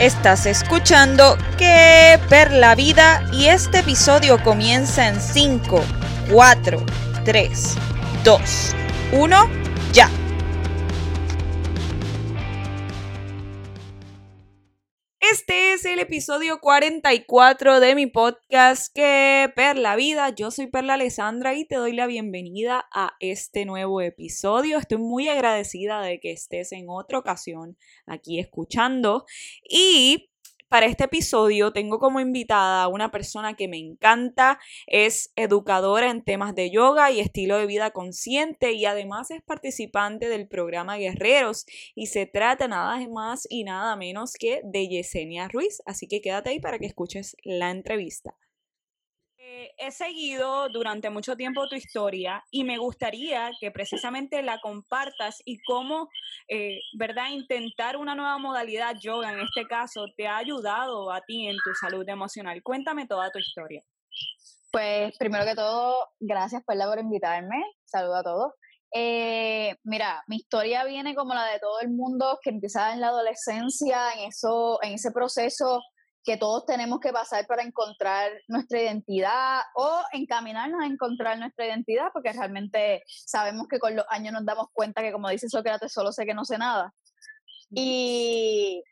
Estás escuchando Que Per la Vida y este episodio comienza en 5, 4, 3, 2, 1, ya. Es el episodio 44 de mi podcast Que Per la Vida. Yo soy Perla Alessandra y te doy la bienvenida a este nuevo episodio. Estoy muy agradecida de que estés en otra ocasión aquí escuchando y para este episodio tengo como invitada a una persona que me encanta, es educadora en temas de yoga y estilo de vida consciente y además es participante del programa Guerreros y se trata nada más y nada menos que de Yesenia Ruiz, así que quédate ahí para que escuches la entrevista. Eh, he seguido durante mucho tiempo tu historia y me gustaría que precisamente la compartas y cómo, eh, ¿verdad? Intentar una nueva modalidad yoga, en este caso, te ha ayudado a ti en tu salud emocional. Cuéntame toda tu historia. Pues primero que todo, gracias Perla por invitarme. Saludo a todos. Eh, mira, mi historia viene como la de todo el mundo que empieza en la adolescencia, en eso, en ese proceso que todos tenemos que pasar para encontrar nuestra identidad o encaminarnos a encontrar nuestra identidad, porque realmente sabemos que con los años nos damos cuenta que, como dice Sócrates, solo sé que no sé nada. Y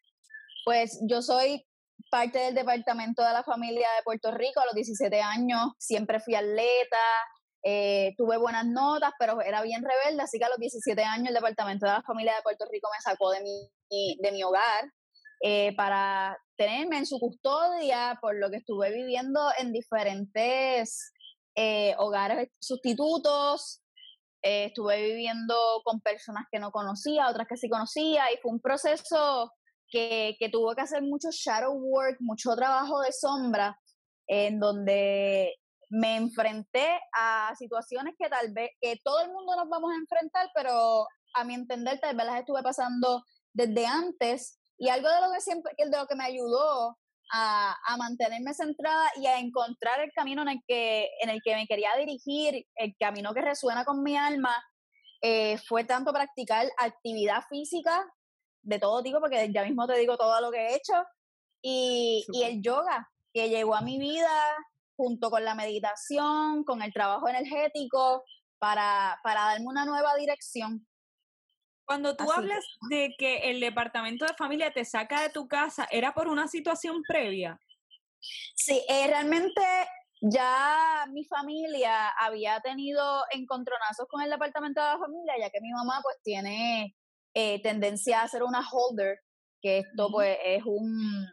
pues yo soy parte del departamento de la familia de Puerto Rico a los 17 años, siempre fui atleta, eh, tuve buenas notas, pero era bien rebelde, así que a los 17 años el departamento de la familia de Puerto Rico me sacó de mi, de mi hogar eh, para tenerme en su custodia por lo que estuve viviendo en diferentes eh, hogares sustitutos. Eh, estuve viviendo con personas que no conocía, otras que sí conocía, y fue un proceso que, que tuvo que hacer mucho shadow work, mucho trabajo de sombra, en donde me enfrenté a situaciones que tal vez, que todo el mundo nos vamos a enfrentar, pero a mi entender tal vez las estuve pasando desde antes y algo de lo que siempre, de lo que me ayudó a, a, mantenerme centrada y a encontrar el camino en el que, en el que me quería dirigir, el camino que resuena con mi alma, eh, fue tanto practicar actividad física de todo tipo, porque ya mismo te digo todo lo que he hecho, y, y el yoga, que llegó a mi vida junto con la meditación, con el trabajo energético, para, para darme una nueva dirección. Cuando tú hablas de que el departamento de familia te saca de tu casa, ¿era por una situación previa? Sí, eh, realmente ya mi familia había tenido encontronazos con el departamento de la familia, ya que mi mamá pues tiene eh, tendencia a ser una holder, que esto pues es un,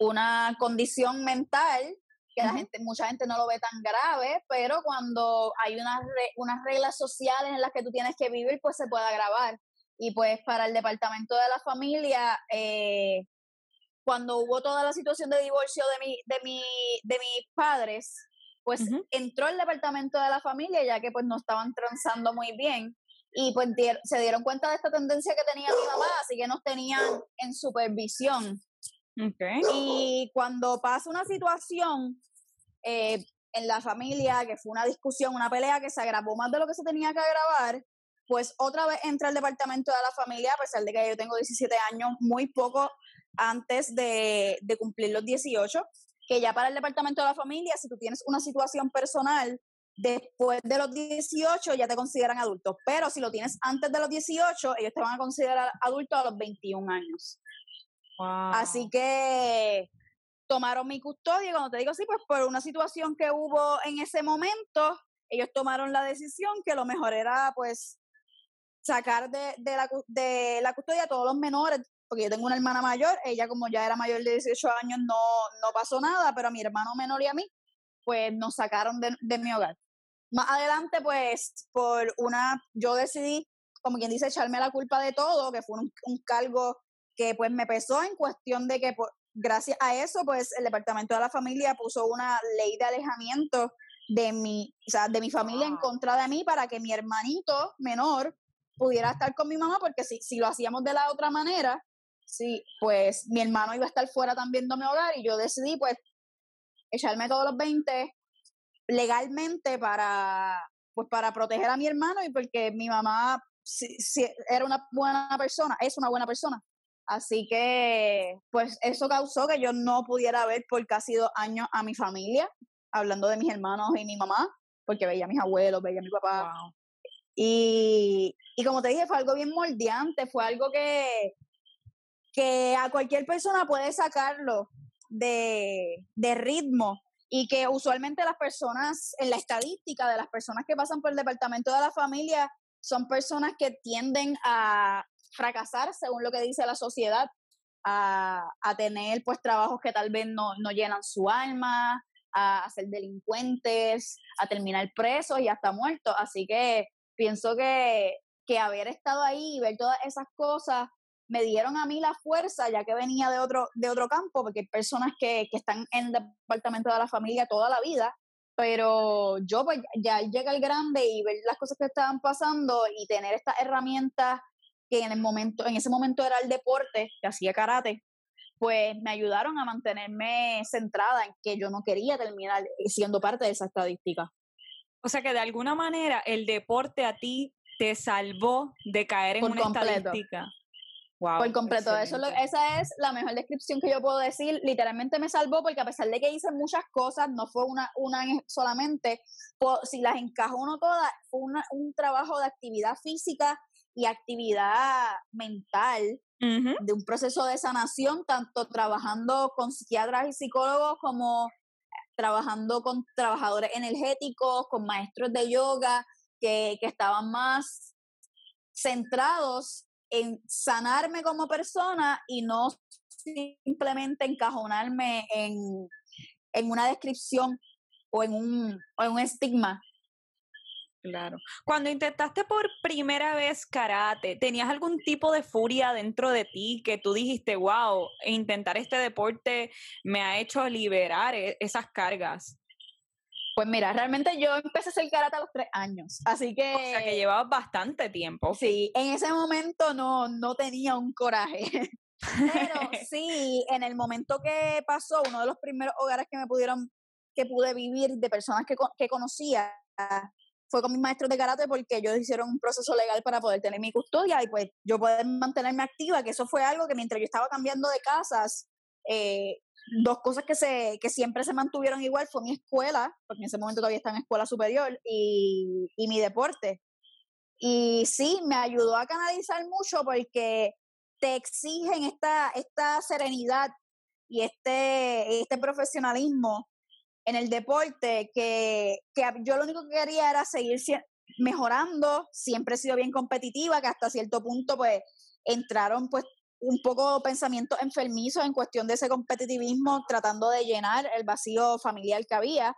una condición mental que la gente, mucha gente no lo ve tan grave, pero cuando hay unas, unas reglas sociales en las que tú tienes que vivir, pues se puede agravar. Y pues para el departamento de la familia, eh, cuando hubo toda la situación de divorcio de, mi, de, mi, de mis padres, pues entró el departamento de la familia, ya que pues no estaban transando muy bien. Y pues se dieron cuenta de esta tendencia que tenía mi mamá, así que nos tenían en supervisión. Y cuando pasa una situación eh, en la familia, que fue una discusión, una pelea que se agravó más de lo que se tenía que agravar, pues otra vez entra el departamento de la familia, a pesar de que yo tengo 17 años, muy poco antes de, cumplir los 18, que ya para el departamento de la familia, si tú tienes una situación personal, después de los 18 ya te consideran adulto, pero si lo tienes antes de los 18, ellos te van a considerar adulto a los 21 años. Así que tomaron mi custodia y cuando te digo sí, pues por una situación que hubo en ese momento, ellos tomaron la decisión que lo mejor era pues sacar de, de, la, de la custodia a todos los menores, porque yo tengo una hermana mayor, ella como ya era mayor de 18 años no, no pasó nada, pero a mi hermano menor y a mí, pues nos sacaron de, de mi hogar. Más adelante, pues, por una, yo decidí, como quien dice, echarme la culpa de todo, que fue un, un cargo que pues me pesó en cuestión de que gracias a eso pues el departamento de la familia puso una ley de alejamiento de mi, o sea, de mi familia en contra de mí para que mi hermanito menor pudiera estar con mi mamá porque si, si lo hacíamos de la otra manera, sí, pues mi hermano iba a estar fuera también de mi hogar y yo decidí pues echarme todos los 20 legalmente para pues para proteger a mi hermano y porque mi mamá si, si era una buena persona, es una buena persona, Así que, pues eso causó que yo no pudiera ver por casi dos años a mi familia, hablando de mis hermanos y mi mamá, porque veía a mis abuelos, veía a mi papá. Y, y como te dije, fue algo bien moldeante, fue algo que, que a cualquier persona puede sacarlo de, de ritmo y que usualmente las personas, en la estadística de las personas que pasan por el departamento de la familia, son personas que tienden a fracasar según lo que dice la sociedad, a, a tener pues trabajos que tal vez no, no llenan su alma, a, ser delincuentes, a terminar presos y hasta muertos. Así que pienso que, que haber estado ahí y ver todas esas cosas me dieron a mí la fuerza, ya que venía de otro, de otro campo, porque hay personas que, que están en el departamento de la familia toda la vida, pero yo pues ya llega el grande y ver las cosas que estaban pasando y tener estas herramientas que en el momento, en ese momento era el deporte, que hacía karate, pues me ayudaron a mantenerme centrada en que yo no quería terminar siendo parte de esa estadística. O sea que de alguna manera el deporte a ti te salvó de caer en una estadística. por completo, eso esa es la mejor descripción que yo puedo decir. Literalmente me salvó porque a pesar de que hice muchas cosas, no fue una, una solamente, si las encajó uno todas, fue un trabajo de actividad física y actividad mental de un proceso de sanación, tanto trabajando con psiquiatras y psicólogos como trabajando con trabajadores energéticos, con maestros de yoga, que, que estaban más centrados en sanarme como persona y no simplemente encajonarme en, en una descripción o en un, o en un estigma Claro. Cuando intentaste por primera vez karate, ¿tenías algún tipo de furia dentro de ti que tú dijiste, wow, intentar este deporte me ha hecho liberar e-, esas cargas? Pues mira, realmente yo empecé a hacer karate a los tres años, así que... O sea, que llevaba bastante tiempo. Sí, en ese momento no, no tenía un coraje. Pero sí, en el momento que pasó, uno de los primeros hogares que me pudieron, que pude vivir de personas que, que conocía, fue con mis maestros de karate porque ellos hicieron un proceso legal para poder tener mi custodia y pues yo poder mantenerme activa, que eso fue algo que mientras yo estaba cambiando de casas, eh, dos cosas que, se, que siempre se mantuvieron igual fue mi escuela, porque en ese momento todavía estaba en escuela superior, y, y mi deporte. Y sí, me ayudó a canalizar mucho porque te exigen esta, esta serenidad y este, este profesionalismo en el deporte que, que yo lo único que quería era seguir mejorando, siempre he sido bien competitiva, que hasta cierto punto pues entraron pues un poco pensamientos enfermizos en cuestión de ese competitivismo, tratando de llenar el vacío familiar que había,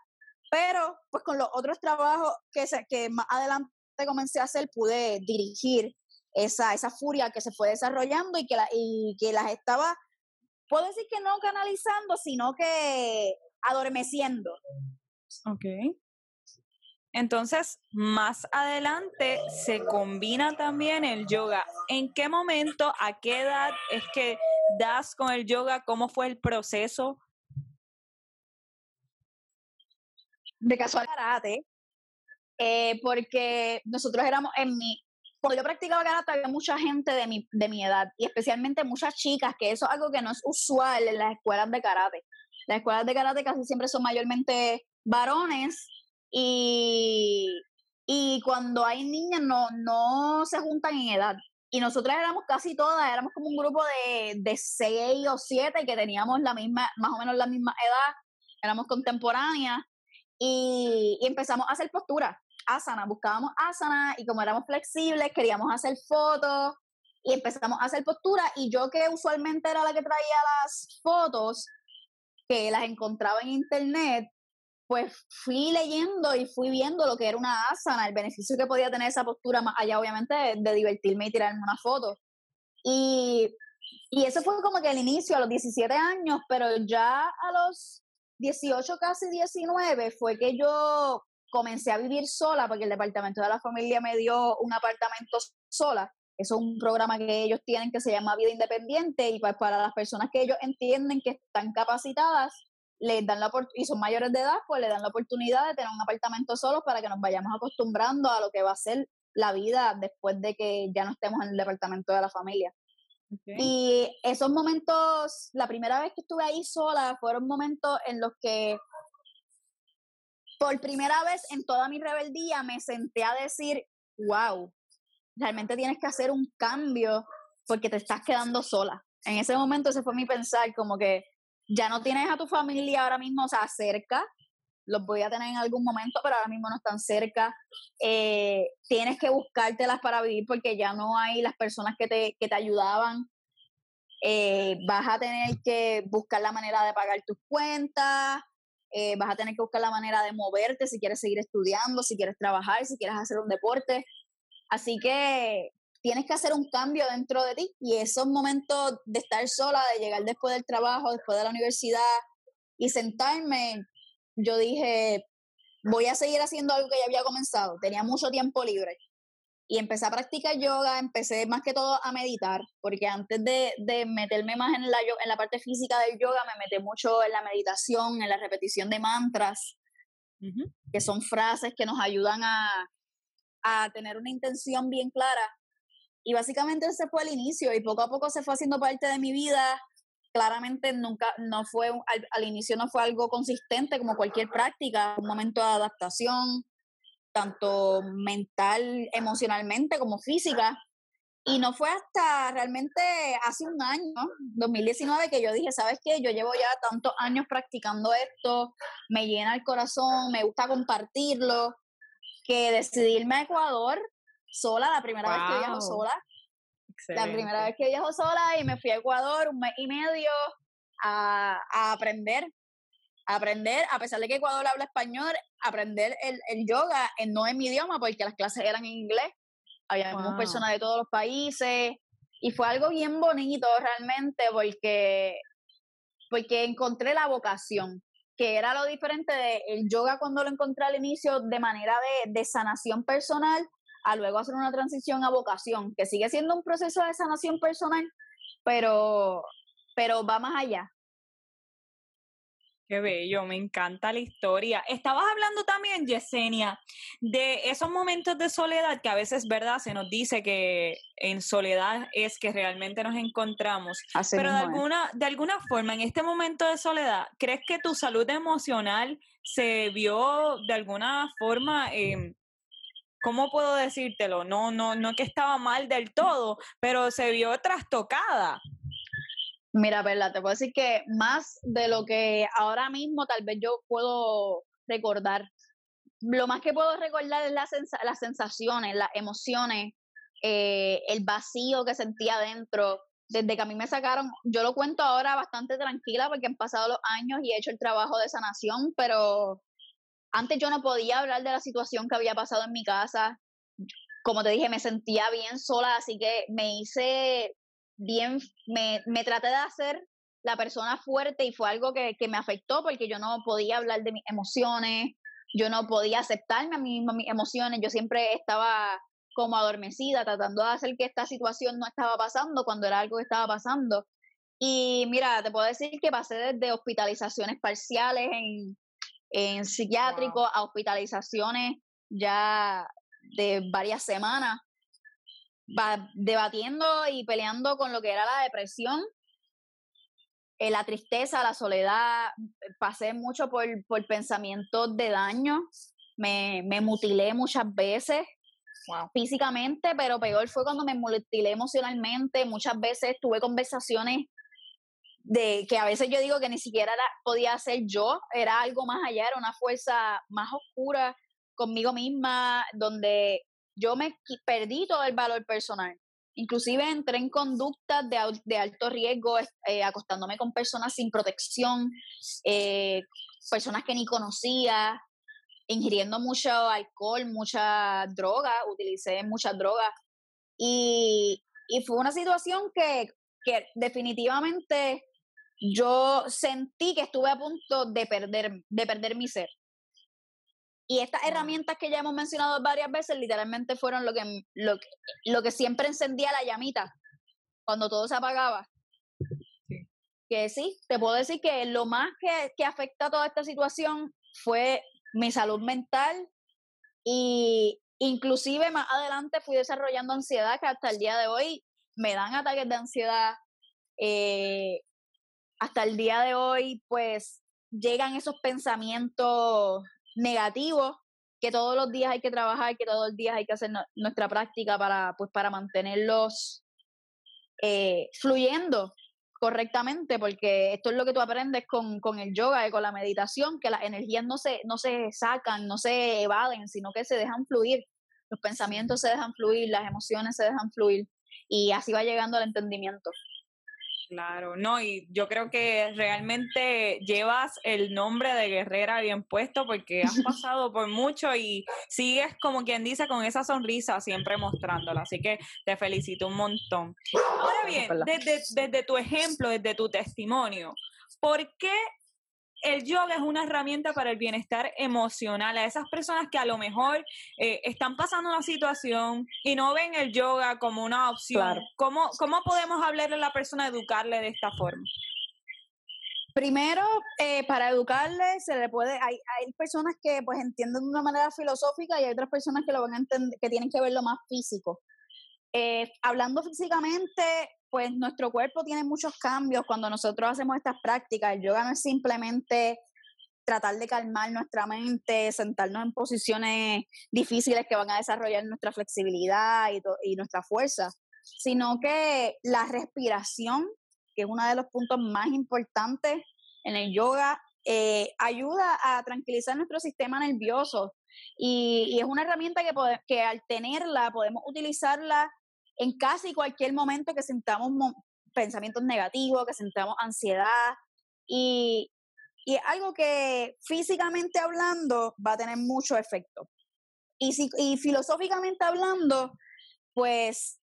pero pues con los otros trabajos que, se, que más adelante comencé a hacer, pude dirigir esa, esa furia que se fue desarrollando y que, la, y que las estaba, puedo decir que no canalizando, sino que adormeciendo. Ok. Entonces, más adelante se combina también el yoga. ¿En qué momento, a qué edad es que das con el yoga? ¿Cómo fue el proceso? De casual karate, eh, porque nosotros éramos en mi, cuando yo practicaba karate había mucha gente de mi, de mi edad y especialmente muchas chicas, que eso es algo que no es usual en las escuelas de karate. Las escuelas de karate casi siempre son mayormente varones y, y cuando hay niñas no, no se juntan en edad. Y nosotras éramos casi todas, éramos como un grupo de, de seis o siete que teníamos la misma, más o menos la misma edad, éramos contemporáneas y, empezamos a hacer posturas, asana, buscábamos asana y como éramos flexibles queríamos hacer fotos y empezamos a hacer posturas y yo que usualmente era la que traía las fotos, que las encontraba en internet, pues fui leyendo y fui viendo lo que era una asana, el beneficio que podía tener esa postura, más allá obviamente de, divertirme y tirarme una foto. Y, y eso fue como que el inicio, a los 17 años, pero ya a los 18, casi 19, fue que yo comencé a vivir sola, porque el departamento de la familia me dio un apartamento sola. Eso es un programa que ellos tienen que se llama Vida Independiente y pues para las personas que ellos entienden que están capacitadas, les dan la y son mayores de edad, pues le dan la oportunidad de tener un apartamento solo para que nos vayamos acostumbrando a lo que va a ser la vida después de que ya no estemos en el departamento de la familia. Y esos momentos, la primera vez que estuve ahí sola, fueron momentos en los que por primera vez en toda mi rebeldía me senté a decir, wow, realmente tienes que hacer un cambio porque te estás quedando sola. En ese momento ese fue mi pensar, como que ya no tienes a tu familia ahora mismo, o sea, cerca, los voy a tener en algún momento, pero ahora mismo no están cerca. Eh, tienes que buscártelas para vivir porque ya no hay las personas que te, que te ayudaban. Eh, vas a tener que buscar la manera de pagar tus cuentas, eh, vas a tener que buscar la manera de moverte si quieres seguir estudiando, si quieres trabajar, si quieres hacer un deporte. Así que tienes que hacer un cambio dentro de ti y esos momentos de estar sola, de llegar después del trabajo, después de la universidad y sentarme, yo dije, voy a seguir haciendo algo que ya había comenzado. Tenía mucho tiempo libre. Y empecé a practicar yoga, empecé más que todo a meditar, porque antes de, de meterme más en la, en la parte física del yoga, me metí mucho en la meditación, en la repetición de mantras, que son frases que nos ayudan a, a tener una intención bien clara. Y básicamente ese fue el inicio y poco a poco se fue haciendo parte de mi vida claramente nunca, no fue, al, inicio no fue algo consistente como cualquier práctica, un momento de adaptación, tanto mental, emocionalmente como física. Y no fue hasta realmente hace un año, 2019, que yo dije, ¿sabes qué? Yo llevo ya tantos años practicando esto, me llena el corazón, me gusta compartirlo, que decidí irme a Ecuador sola, la primera vez que viajo sola, la primera vez que viajo sola y me fui a Ecuador un mes y medio a, aprender, a aprender, a pesar de que Ecuador habla español, aprender el, yoga en, no en mi idioma, porque las clases eran en inglés. Había personas de todos los países y fue algo bien bonito realmente porque, porque encontré la vocación, que era lo diferente del yoga cuando lo encontré al inicio de manera de, de sanación personal a luego hacer una transición a vocación, que sigue siendo un proceso de sanación personal, pero, pero va más allá. Qué bello, me encanta la historia. Estabas hablando también, Yesenia, de esos momentos de soledad que a veces, ¿verdad? Se nos dice que en soledad es que realmente nos encontramos. Pero de alguna, de alguna forma, en este momento de soledad, ¿crees que tu salud emocional se vio de alguna forma eh, ¿cómo puedo decírtelo? No, no, no que estaba mal del todo, pero se vio trastocada. Mira, verdad, te puedo decir que más de lo que ahora mismo tal vez yo puedo recordar, lo más que puedo recordar es las sensaciones, las emociones, eh, el vacío que sentía adentro. Desde que a mí me sacaron, yo lo cuento ahora bastante tranquila porque han pasado los años y he hecho el trabajo de sanación, pero antes yo no podía hablar de la situación que había pasado en mi casa. Como te dije, me sentía bien sola, así que me hice bien, me, me traté de hacer la persona fuerte y fue algo que, que, me afectó porque yo no podía hablar de mis emociones, yo no podía aceptarme a mí misma mis emociones, yo siempre estaba como adormecida, tratando de hacer que esta situación no estaba pasando cuando era algo que estaba pasando. Y mira, te puedo decir que pasé desde hospitalizaciones parciales en, en psiquiátrico a hospitalizaciones ya de varias semanas, debatiendo y peleando con lo que era la depresión, eh, la tristeza, la soledad. Pasé mucho por, por pensamientos de daño, me, me mutilé muchas veces. físicamente, pero peor fue cuando me mutilé emocionalmente. Muchas veces tuve conversaciones de que a veces yo digo que ni siquiera podía ser yo, era algo más allá, era una fuerza más oscura conmigo misma, donde yo me perdí todo el valor personal. Inclusive entré en conductas de, alto riesgo, eh, acostándome con personas sin protección, eh, personas que ni conocía, ingiriendo mucho alcohol, mucha droga, utilicé muchas drogas. Y, fue una situación que, que definitivamente yo sentí que estuve a punto de perder, de perder mi ser. Y estas herramientas que ya hemos mencionado varias veces, literalmente fueron lo que, lo, lo que siempre encendía la llamita cuando todo se apagaba. Que sí, te puedo decir que lo más que, que afecta a toda esta situación fue mi salud mental y inclusive más adelante fui desarrollando ansiedad que hasta el día de hoy me dan ataques de ansiedad. Eh, hasta el día de hoy, pues llegan esos pensamientos negativos que todos los días hay que trabajar, que todos los días hay que hacer nuestra práctica para, pues, para mantenerlos eh, fluyendo correctamente, porque esto es lo que tú aprendes con, con, el yoga y con la meditación, que las energías no se, no se sacan, no se evaden, sino que se dejan fluir. Los pensamientos se dejan fluir, las emociones se dejan fluir y así va llegando al entendimiento. Claro, no, y yo creo que realmente llevas el nombre de guerrera bien puesto porque has pasado por mucho y sigues como quien dice con esa sonrisa siempre mostrándola, así que te felicito un montón. Ahora bien, desde, desde tu ejemplo, desde tu testimonio, ¿por qué el yoga es una herramienta para el bienestar emocional. A esas personas que a lo mejor eh, están pasando una situación y no ven el yoga como una opción, ¿cómo, ¿cómo podemos hablarle a la persona, educarle de esta forma? Primero, eh, para educarle se le puede, hay, hay personas que pues entienden de una manera filosófica y hay otras personas que lo van a entender, que tienen que verlo más físico. Eh, hablando físicamente, pues nuestro cuerpo tiene muchos cambios cuando nosotros hacemos estas prácticas. El yoga no es simplemente tratar de calmar nuestra mente, sentarnos en posiciones difíciles que van a desarrollar nuestra flexibilidad y, nuestra fuerza, sino que la respiración, que es uno de los puntos más importantes en el yoga, eh, ayuda a tranquilizar nuestro sistema nervioso y, es una herramienta que, que al tenerla podemos utilizarla en casi cualquier momento que sintamos pensamientos negativos, que sintamos ansiedad y, y algo que físicamente hablando va a tener mucho efecto. Y, si, y filosóficamente hablando, pues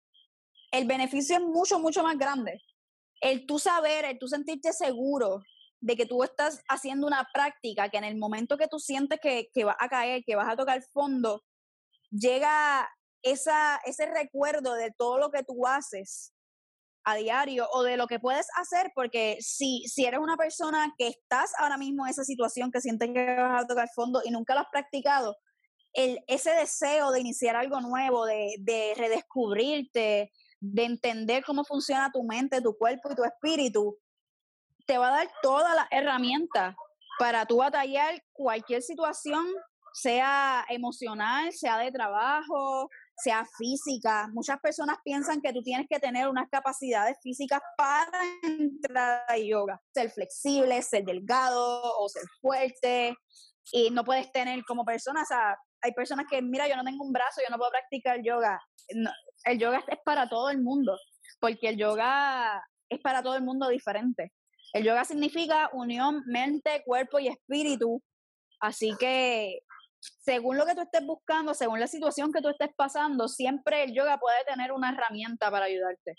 el beneficio es mucho, mucho más grande. El tú saber, el tú sentirte seguro de que tú estás haciendo una práctica que en el momento que tú sientes que, que vas a caer, que vas a tocar fondo, llega esa, ese recuerdo de todo lo que tú haces a diario o de lo que puedes hacer, porque si, si eres una persona que estás ahora mismo en esa situación, que sientes que vas a tocar fondo y nunca lo has practicado, el, ese deseo de iniciar algo nuevo, de, de redescubrirte, de entender cómo funciona tu mente, tu cuerpo y tu espíritu, te va a dar todas las herramientas para tú batallar cualquier situación, sea emocional, sea de trabajo, sea física. Muchas personas piensan que tú tienes que tener unas capacidades físicas para entrar a yoga, ser flexible, ser delgado o ser fuerte. Y no puedes tener como persona, o sea, hay personas que, mira, yo no tengo un brazo, yo no puedo practicar yoga. el yoga es para todo el mundo, porque el yoga es para todo el mundo diferente. El yoga significa unión mente, cuerpo y espíritu. Así que según lo que tú estés buscando, según la situación que tú estés pasando, siempre el yoga puede tener una herramienta para ayudarte.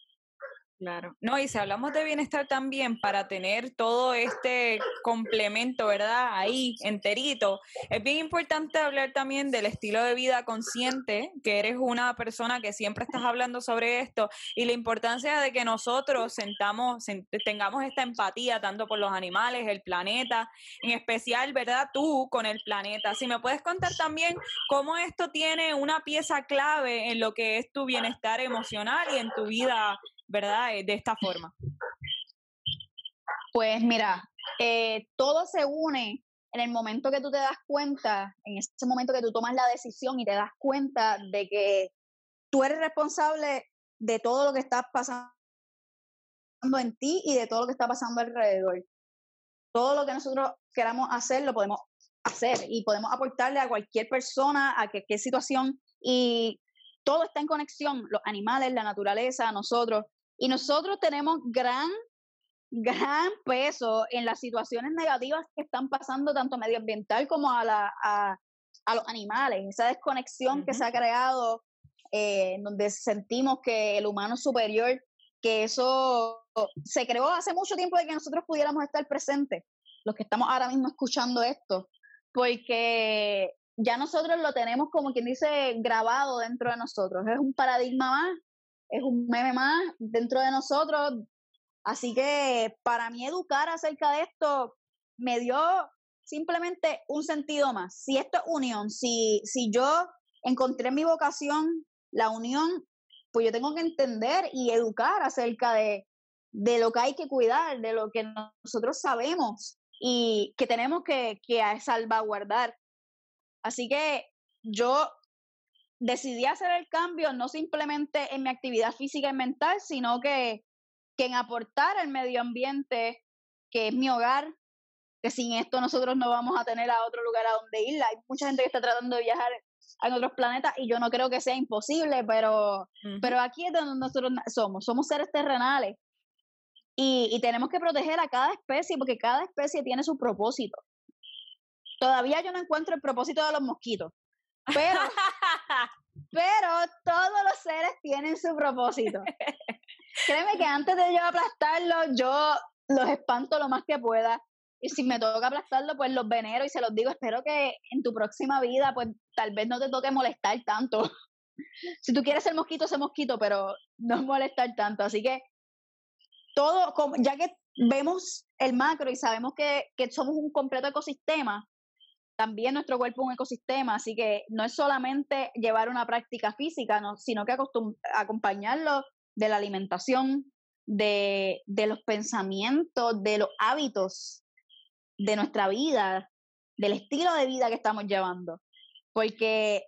Claro. No, y si hablamos de bienestar también, para tener todo este complemento, ¿verdad? Ahí, enterito, es bien importante hablar también del estilo de vida consciente, que eres una persona que siempre estás hablando sobre esto, y la importancia de que nosotros sentamos, tengamos esta empatía tanto por los animales, el planeta, en especial, ¿verdad? Tú con el planeta. Si me puedes contar también cómo esto tiene una pieza clave en lo que es tu bienestar emocional y en tu vida ¿verdad? Eh, de esta forma. Pues mira, eh, todo se une en el momento que tú te das cuenta, en ese momento que tú tomas la decisión y te das cuenta de que tú eres responsable de todo lo que está pasando en ti y de todo lo que está pasando alrededor. Todo lo que nosotros queramos hacer lo podemos hacer y podemos aportarle a cualquier persona, a cualquier situación y todo está en conexión, los animales, la naturaleza, nosotros. Y nosotros tenemos gran, gran peso en las situaciones negativas que están pasando tanto medioambiental como a, la, a, los animales. Esa desconexión que se ha creado, eh, donde sentimos que el humano es superior, que eso se creó hace mucho tiempo de que nosotros pudiéramos estar presentes, los que estamos ahora mismo escuchando esto, porque ya nosotros lo tenemos como quien dice grabado dentro de nosotros. Es un paradigma más es un meme más dentro de nosotros. Así que para mí educar acerca de esto me dio simplemente un sentido más. Si esto es unión, si, si yo encontré mi vocación, la unión, pues yo tengo que entender y educar acerca de, de lo que hay que cuidar, de lo que nosotros sabemos y que tenemos que, que salvaguardar. Así que yo decidí hacer el cambio no simplemente en mi actividad física y mental, sino que, que en aportar al medio ambiente, que es mi hogar, que sin esto nosotros no vamos a tener a otro lugar a donde ir. Hay mucha gente que está tratando de viajar en otros planetas y yo no creo que sea imposible, pero, pero aquí es donde nosotros somos, somos seres terrenales y, y tenemos que proteger a cada especie porque cada especie tiene su propósito. Todavía yo no encuentro el propósito de los mosquitos, pero, pero todos los seres tienen su propósito. Créeme que antes de yo aplastarlos, yo los espanto lo más que pueda. Y si me toca aplastarlo, pues los venero y se los digo, espero que en tu próxima vida, pues tal vez no te toque molestar tanto. si tú quieres ser mosquito, sé mosquito, pero no molestar tanto. Así que todo, ya que vemos el macro y sabemos que, que somos un completo ecosistema, también nuestro cuerpo es un ecosistema, así que no es solamente llevar una práctica física, no, sino que acompañarlo de la alimentación, de, de los pensamientos, de los hábitos de nuestra vida, del estilo de vida que estamos llevando. Porque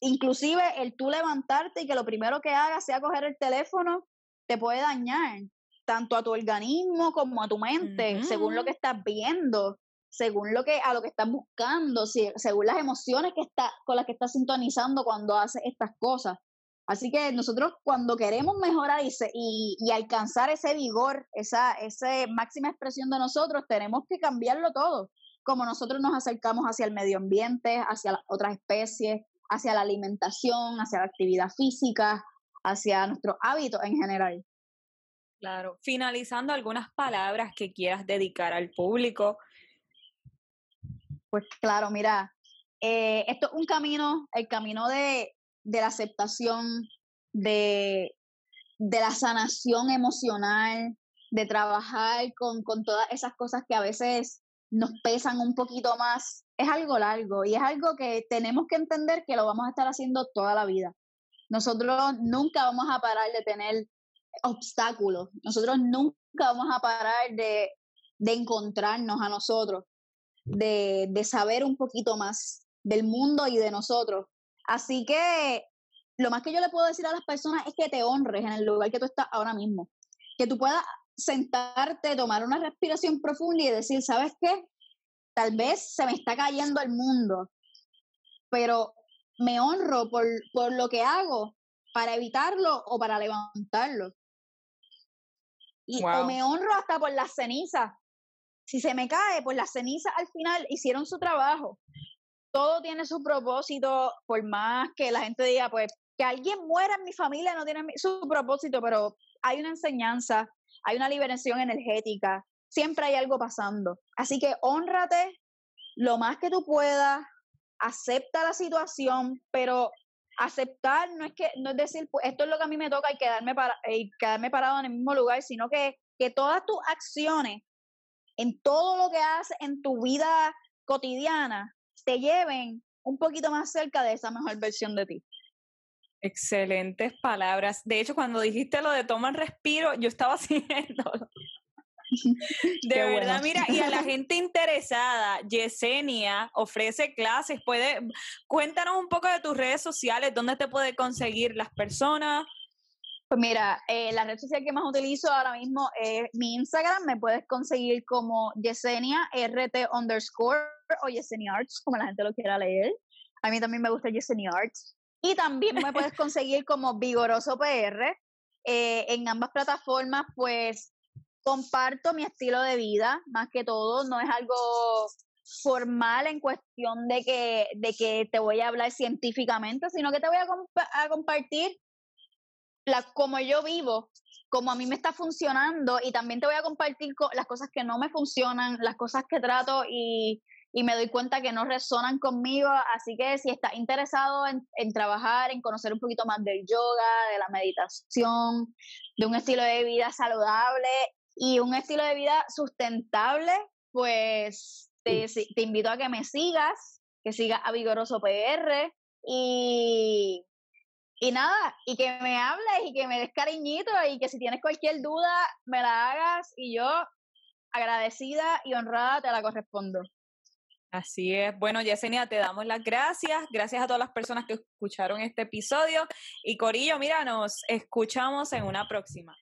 inclusive el tú levantarte y que lo primero que hagas sea coger el teléfono, te puede dañar tanto a tu organismo como a tu mente, según lo que estás viendo según lo que a lo que estás buscando, según las emociones que está, con las que estás sintonizando cuando haces estas cosas. Así que nosotros cuando queremos mejorar y, y, alcanzar ese vigor, esa, esa máxima expresión de nosotros, tenemos que cambiarlo todo. Como nosotros nos acercamos hacia el medio ambiente, hacia otras especies, hacia la alimentación, hacia la actividad física, hacia nuestros hábitos en general. Claro. Finalizando algunas palabras que quieras dedicar al público pues claro, mira, eh, esto es un camino, el camino de, la aceptación, de, la sanación emocional, de trabajar con, todas esas cosas que a veces nos pesan un poquito más, es algo largo y es algo que tenemos que entender que lo vamos a estar haciendo toda la vida. Nosotros nunca vamos a parar de tener obstáculos, nosotros nunca vamos a parar de, de encontrarnos a nosotros de, de saber un poquito más del mundo y de nosotros. Así que lo más que yo le puedo decir a las personas es que te honres en el lugar que tú estás ahora mismo. Que tú puedas sentarte, tomar una respiración profunda y decir, ¿sabes qué? Tal vez se me está cayendo el mundo, pero me honro por, por lo que hago para evitarlo o para levantarlo. Y o me honro hasta por las cenizas, si se me cae, pues las cenizas al final hicieron su trabajo. Todo tiene su propósito, por más que la gente diga, pues, que alguien muera en mi familia no tiene su propósito, pero hay una enseñanza, hay una liberación energética, siempre hay algo pasando. Así que honrate lo más que tú puedas, acepta la situación, pero aceptar no es que no es decir pues esto es lo que a mí me toca y quedarme para y quedarme parado en el mismo lugar, sino que que todas tus acciones en todo lo que haces en tu vida cotidiana, te lleven un poquito más cerca de esa mejor versión de ti. Excelentes palabras. De hecho, cuando dijiste lo de tomar respiro, yo estaba haciendo. De verdad, mira, y a la gente interesada, Yesenia ofrece clases, puede, cuéntanos un poco de tus redes sociales, dónde te puede conseguir las personas. Pues mira, eh, la red social que más utilizo ahora mismo es mi Instagram. Me puedes conseguir como Yesenia RT underscore o Yesenia Arts, como la gente lo quiera leer. A mí también me gusta Yesenia Arts. Y también me puedes conseguir como Vigoroso PR. Eh, en ambas plataformas, pues comparto mi estilo de vida, más que todo. No es algo formal en cuestión de que, de que te voy a hablar científicamente, sino que te voy a, a compartir la, como yo vivo, como a mí me está funcionando y también te voy a compartir las cosas que no me funcionan, las cosas que trato y, y me doy cuenta que no resonan conmigo. Así que si estás interesado en, en, trabajar, en conocer un poquito más del yoga, de la meditación, de un estilo de vida saludable y un estilo de vida sustentable, pues te, te invito a que me sigas, que sigas a Vigoroso PR y y nada, y que me hables y que me des cariñito y que si tienes cualquier duda me la hagas y yo agradecida y honrada te la correspondo. Así es. Bueno, Yesenia, te damos las gracias. Gracias a todas las personas que escucharon este episodio. Y Corillo, mira, nos escuchamos en una próxima.